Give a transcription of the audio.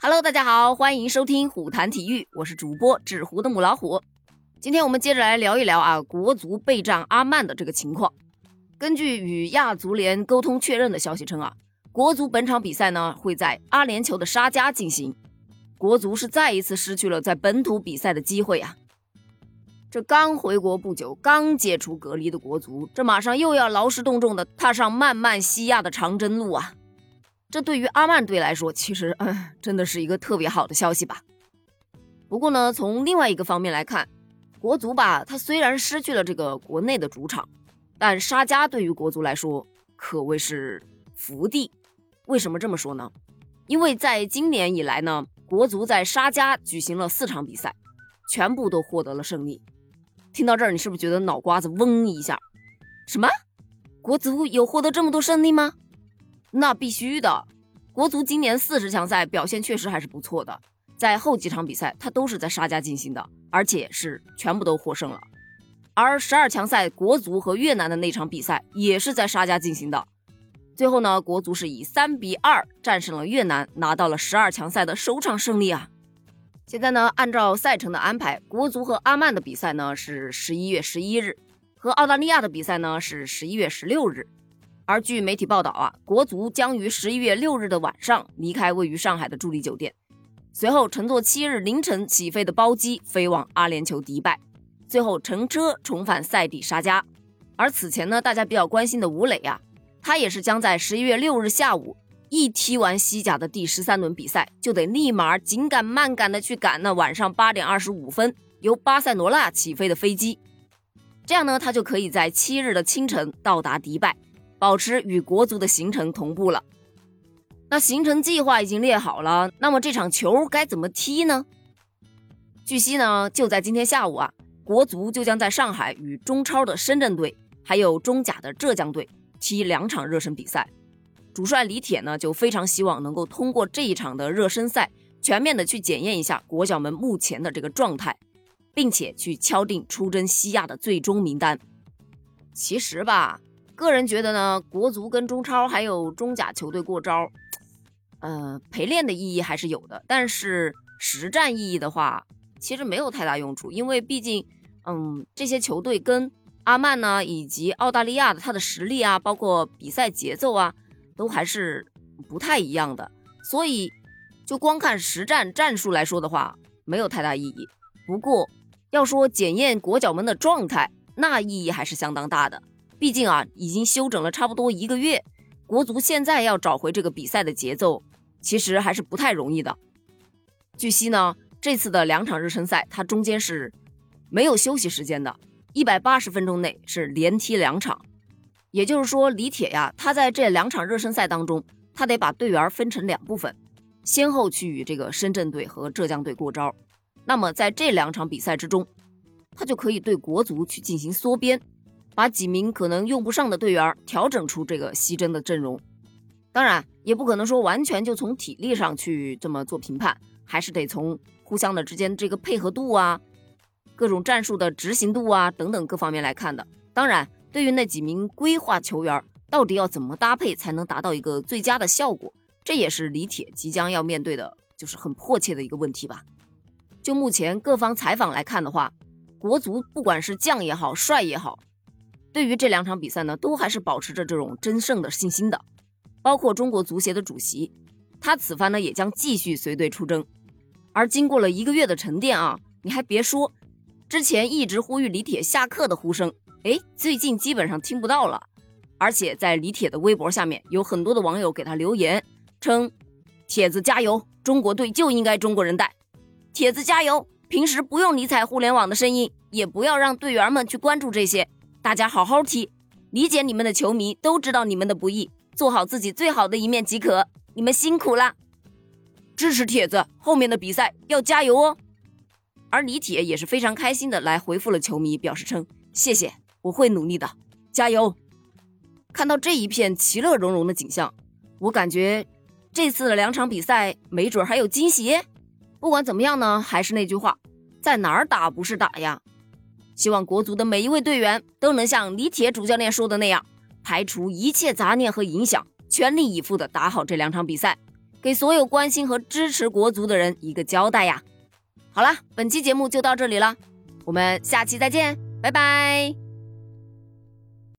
Hello，大家好，欢迎收听虎谈体育，我是主播纸糊的母老虎。今天我们接着来聊一聊啊，国足备战阿曼的这个情况。根据与亚足联沟通确认的消息称啊，国足本场比赛呢会在阿联酋的沙加进行。国足是再一次失去了在本土比赛的机会啊！这刚回国不久，刚解除隔离的国足，这马上又要劳师动众的踏上漫漫西亚的长征路啊！这对于阿曼队来说，其实嗯，真的是一个特别好的消息吧。不过呢，从另外一个方面来看，国足吧，他虽然失去了这个国内的主场，但沙加对于国足来说可谓是福地。为什么这么说呢？因为在今年以来呢，国足在沙加举行了四场比赛，全部都获得了胜利。听到这儿，你是不是觉得脑瓜子嗡一下？什么？国足有获得这么多胜利吗？那必须的，国足今年四十强赛表现确实还是不错的，在后几场比赛他都是在沙加进行的，而且是全部都获胜了。而十二强赛国足和越南的那场比赛也是在沙加进行的，最后呢，国足是以三比二战胜了越南，拿到了十二强赛的首场胜利啊。现在呢，按照赛程的安排，国足和阿曼的比赛呢是十一月十一日，和澳大利亚的比赛呢是十一月十六日。而据媒体报道啊，国足将于十一月六日的晚上离开位于上海的助力酒店，随后乘坐七日凌晨起飞的包机飞往阿联酋迪拜，最后乘车重返塞地沙加。而此前呢，大家比较关心的吴磊啊，他也是将在十一月六日下午一踢完西甲的第十三轮比赛，就得立马紧赶慢赶的去赶那晚上八点二十五分由巴塞罗那起飞的飞机，这样呢，他就可以在七日的清晨到达迪拜。保持与国足的行程同步了，那行程计划已经列好了，那么这场球该怎么踢呢？据悉呢，就在今天下午啊，国足就将在上海与中超的深圳队，还有中甲的浙江队踢两场热身比赛。主帅李铁呢，就非常希望能够通过这一场的热身赛，全面的去检验一下国脚们目前的这个状态，并且去敲定出征西亚的最终名单。其实吧。个人觉得呢，国足跟中超还有中甲球队过招，呃，陪练的意义还是有的，但是实战意义的话，其实没有太大用处，因为毕竟，嗯，这些球队跟阿曼呢以及澳大利亚的他的实力啊，包括比赛节奏啊，都还是不太一样的，所以就光看实战战术来说的话，没有太大意义。不过要说检验国脚们的状态，那意义还是相当大的。毕竟啊，已经休整了差不多一个月，国足现在要找回这个比赛的节奏，其实还是不太容易的。据悉呢，这次的两场热身赛，它中间是没有休息时间的，一百八十分钟内是连踢两场。也就是说，李铁呀，他在这两场热身赛当中，他得把队员分成两部分，先后去与这个深圳队和浙江队过招。那么在这两场比赛之中，他就可以对国足去进行缩编。把几名可能用不上的队员调整出这个西征的阵容，当然也不可能说完全就从体力上去这么做评判，还是得从互相的之间这个配合度啊、各种战术的执行度啊等等各方面来看的。当然，对于那几名规划球员，到底要怎么搭配才能达到一个最佳的效果，这也是李铁即将要面对的，就是很迫切的一个问题吧。就目前各方采访来看的话，国足不管是将也好，帅也好。对于这两场比赛呢，都还是保持着这种争胜的信心的。包括中国足协的主席，他此番呢也将继续随队出征。而经过了一个月的沉淀啊，你还别说，之前一直呼吁李铁下课的呼声，哎，最近基本上听不到了。而且在李铁的微博下面，有很多的网友给他留言，称：“铁子加油，中国队就应该中国人带。铁子加油，平时不用理睬互联网的声音，也不要让队员们去关注这些。”大家好好踢，理解你们的球迷都知道你们的不易，做好自己最好的一面即可。你们辛苦了，支持铁子，后面的比赛要加油哦。而李铁也是非常开心的来回复了球迷，表示称谢谢，我会努力的，加油。看到这一片其乐融融的景象，我感觉这次的两场比赛没准还有惊喜。不管怎么样呢，还是那句话，在哪儿打不是打呀？希望国足的每一位队员都能像李铁主教练说的那样，排除一切杂念和影响，全力以赴的打好这两场比赛，给所有关心和支持国足的人一个交代呀。好了，本期节目就到这里了，我们下期再见，拜拜。